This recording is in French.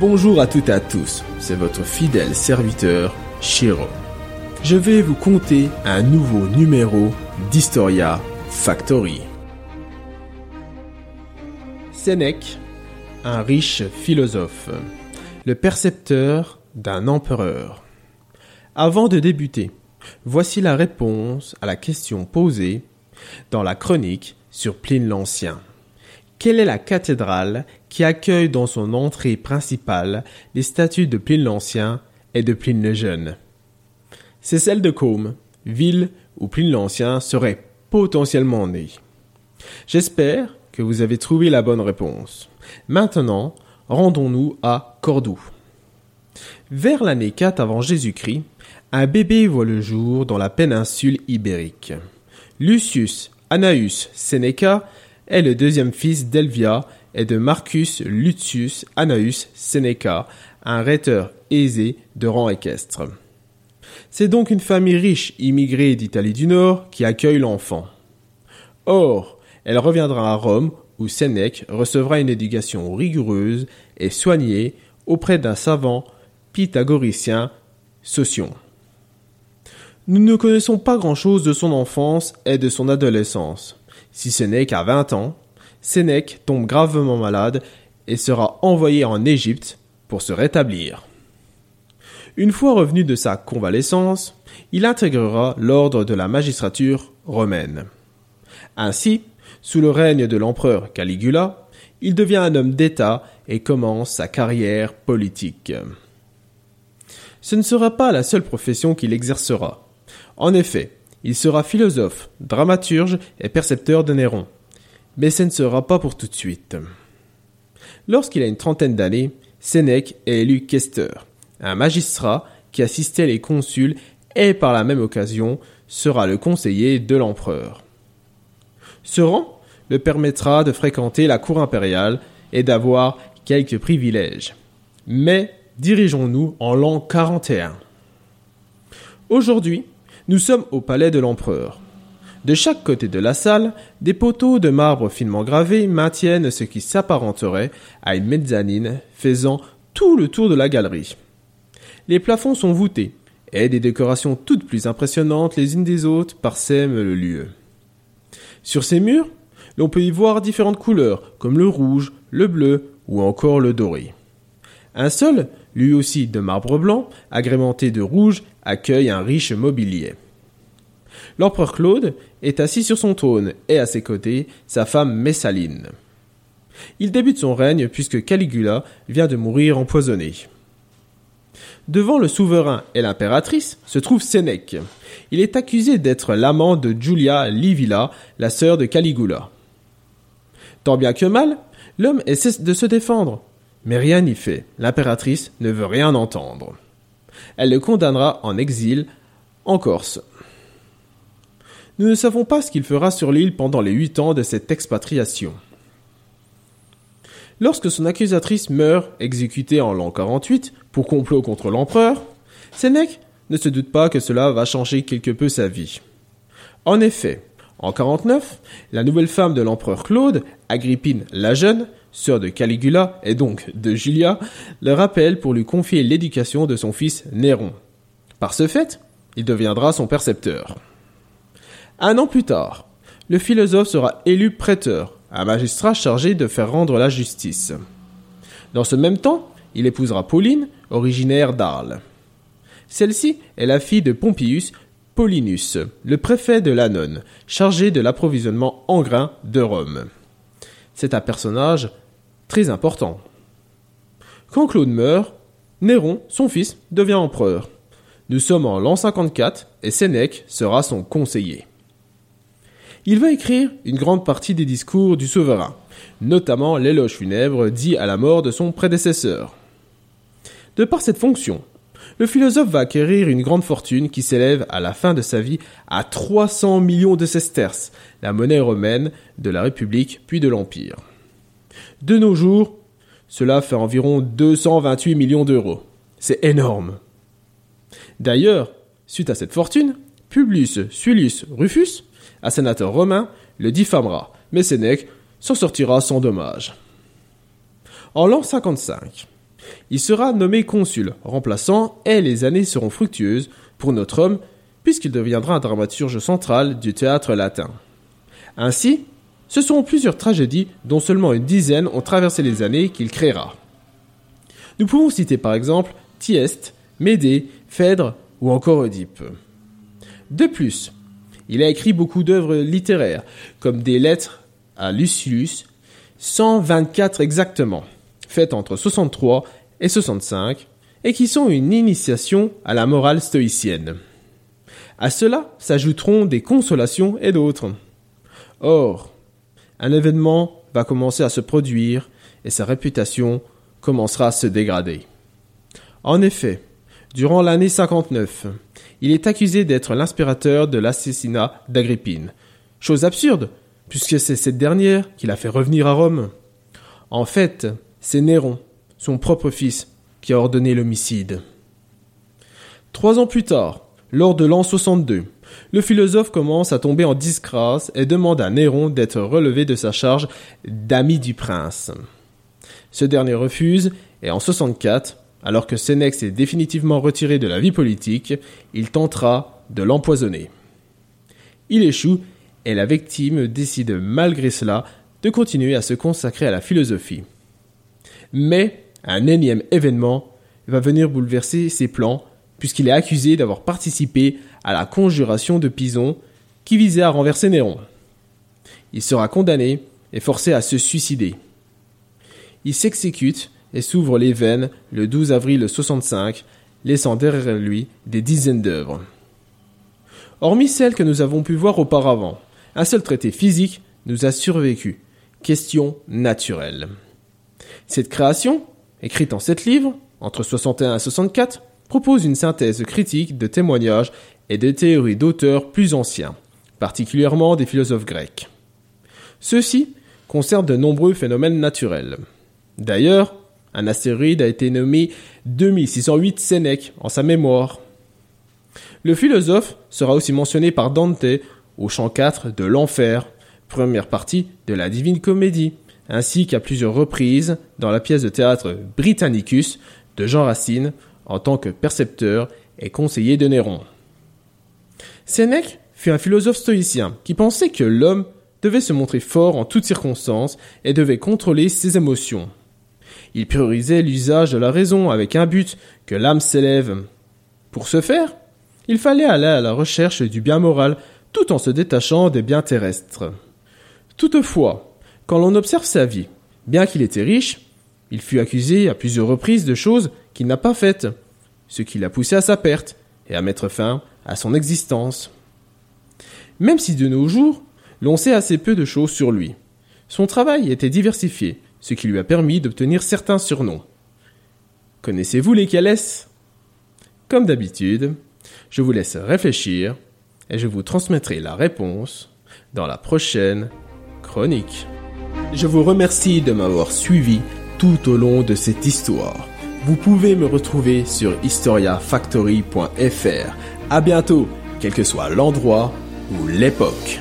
Bonjour à toutes et à tous, c'est votre fidèle serviteur, Shiro. Je vais vous conter un nouveau numéro d'Historia Factory. Sénèque, un riche philosophe, le percepteur d'un empereur. Avant de débuter, voici la réponse à la question posée dans la chronique sur Pline l'Ancien. Quelle est la cathédrale qui accueille dans son entrée principale les statues de Pline l'Ancien et de Pline le Jeune C'est celle de Côme, ville où Pline l'Ancien serait potentiellement né. J'espère que vous avez trouvé la bonne réponse. Maintenant, rendons-nous à Cordoue. Vers l'année 4 avant Jésus-Christ, un bébé voit le jour dans la péninsule ibérique. Lucius Annaeus Seneca est le deuxième fils d'Elvia et de Marcus Lucius Annaeus Seneca, un rhéteur aisé de rang équestre. C'est donc une famille riche immigrée d'Italie du Nord qui accueille l'enfant. Or, elle reviendra à Rome où Sénèque recevra une éducation rigoureuse et soignée auprès d'un savant pythagoricien, Socion. Nous ne connaissons pas grand-chose de son enfance et de son adolescence. Si ce n'est qu'à 20 ans, Sénèque tombe gravement malade et sera envoyé en Égypte pour se rétablir. Une fois revenu de sa convalescence, il intégrera l'ordre de la magistrature romaine. Ainsi, sous le règne de l'empereur Caligula, il devient un homme d'État et commence sa carrière politique. Ce ne sera pas la seule profession qu'il exercera. En effet, il sera philosophe, dramaturge et percepteur de Néron. Mais ce ne sera pas pour tout de suite. Lorsqu'il a une trentaine d'années, Sénèque est élu questeur, un magistrat qui assistait les consuls et par la même occasion sera le conseiller de l'empereur. Ce rang le permettra de fréquenter la cour impériale et d'avoir quelques privilèges. Mais dirigeons-nous en l'an 41. Aujourd'hui, nous sommes au palais de l'empereur. De chaque côté de la salle, des poteaux de marbre finement gravés maintiennent ce qui s'apparenterait à une mezzanine faisant tout le tour de la galerie. Les plafonds sont voûtés, et des décorations toutes plus impressionnantes les unes des autres parsèment le lieu. Sur ces murs, l'on peut y voir différentes couleurs, comme le rouge, le bleu ou encore le doré. Un seul, lui aussi de marbre blanc, agrémenté de rouge, accueille un riche mobilier. L'empereur Claude est assis sur son trône et à ses côtés sa femme Messaline. Il débute son règne puisque Caligula vient de mourir empoisonné. Devant le souverain et l'impératrice se trouve Sénèque. Il est accusé d'être l'amant de Julia Livilla, la sœur de Caligula. Tant bien que mal, l'homme essaie de se défendre, mais rien n'y fait. L'impératrice ne veut rien entendre. Elle le condamnera en exil en Corse. Nous ne savons pas ce qu'il fera sur l'île pendant les huit ans de cette expatriation. Lorsque son accusatrice meurt, exécutée en l'an 48 pour complot contre l'empereur, Sénèque ne se doute pas que cela va changer quelque peu sa vie. En effet, en 49, la nouvelle femme de l'empereur Claude, Agrippine la Jeune, sœur de Caligula et donc de Julia, le rappelle pour lui confier l'éducation de son fils Néron. Par ce fait, il deviendra son percepteur. Un an plus tard, le philosophe sera élu prêteur, un magistrat chargé de faire rendre la justice. Dans ce même temps, il épousera Pauline, originaire d'Arles. Celle-ci est la fille de Pompeius Paulinus, le préfet de l'Annone, chargé de l'approvisionnement en grains de Rome. C'est un personnage très important. Quand Claude meurt, Néron, son fils, devient empereur. Nous sommes en l'an 54 et Sénèque sera son conseiller. Il va écrire une grande partie des discours du souverain, notamment l'éloge funèbre dit à la mort de son prédécesseur. De par cette fonction, le philosophe va acquérir une grande fortune qui s'élève à la fin de sa vie à 300 millions de sesterces, la monnaie romaine de la République puis de l'Empire. De nos jours, cela fait environ 228 millions d'euros. C'est énorme. D'ailleurs, suite à cette fortune, Publius Suilius Rufus, un sénateur romain, le diffamera, mais Sénèque s'en sortira sans dommage. En l'an 55, Il sera nommé consul, remplaçant, et les années seront fructueuses pour notre homme, puisqu'il deviendra un dramaturge central du théâtre latin. Ainsi, ce sont plusieurs tragédies dont seulement une dizaine ont traversé les années qu'il créera. Nous pouvons citer par exemple Thieste, Médée, Phèdre ou encore Oedipe. De plus, il a écrit beaucoup d'œuvres littéraires, comme des lettres à Lucius, 124 exactement, faites entre 63 et 65, et qui sont une initiation à la morale stoïcienne. À cela s'ajouteront des consolations et d'autres. Or, un événement va commencer à se produire et sa réputation commencera à se dégrader. En effet, durant l'année 59, il est accusé d'être l'inspirateur de l'assassinat d'Agrippine. Chose absurde, puisque c'est cette dernière qui l'a fait revenir à Rome. En fait, c'est Néron, son propre fils, qui a ordonné l'homicide. Trois ans plus tard, lors de l'an 62, le philosophe commence à tomber en disgrâce et demande à Néron d'être relevé de sa charge d'ami du prince. Ce dernier refuse et en 64, alors que Sénèque est définitivement retiré de la vie politique, il tentera de l'empoisonner. Il échoue et la victime décide malgré cela de continuer à se consacrer à la philosophie. Mais un énième événement va venir bouleverser ses plans puisqu'il est accusé d'avoir participé à la conjuration de Pison qui visait à renverser Néron. Il sera condamné et forcé à se suicider. Il s'exécute et s'ouvre les veines le 12 avril 65, laissant derrière lui des dizaines d'œuvres. Hormis celles que nous avons pu voir auparavant, un seul traité physique nous a survécu. Question naturelle. Cette création, écrite en sept livres, entre 61 et 64, propose une synthèse critique de témoignages et de théories d'auteurs plus anciens, particulièrement des philosophes grecs. Ceux-ci concernent de nombreux phénomènes naturels. D'ailleurs, un astéroïde a été nommé 2608 Sénèque en sa mémoire. Le philosophe sera aussi mentionné par Dante au chant 4 de l'Enfer, première partie de la Divine Comédie, ainsi qu'à plusieurs reprises dans la pièce de théâtre Britannicus de Jean Racine en tant que percepteur et conseiller de Néron. Sénèque fut un philosophe stoïcien qui pensait que l'homme devait se montrer fort en toutes circonstances et devait contrôler ses émotions. Il priorisait l'usage de la raison avec un but que l'âme s'élève. Pour ce faire, il fallait aller à la recherche du bien moral tout en se détachant des biens terrestres. Toutefois, quand l'on observe sa vie, bien qu'il était riche, il fut accusé à plusieurs reprises de choses qu'il n'a pas faites, ce qui l'a poussé à sa perte et à mettre fin à son existence. Même si de nos jours, l'on sait assez peu de choses sur lui, son travail était diversifié, ce qui lui a permis d'obtenir certains surnoms. Connaissez-vous lesquels est-ce Comme d'habitude, je vous laisse réfléchir et je vous transmettrai la réponse dans la prochaine chronique. Je vous remercie de m'avoir suivi tout au long de cette histoire. Vous pouvez me retrouver sur historiafactory.fr. À bientôt, quel que soit l'endroit ou l'époque.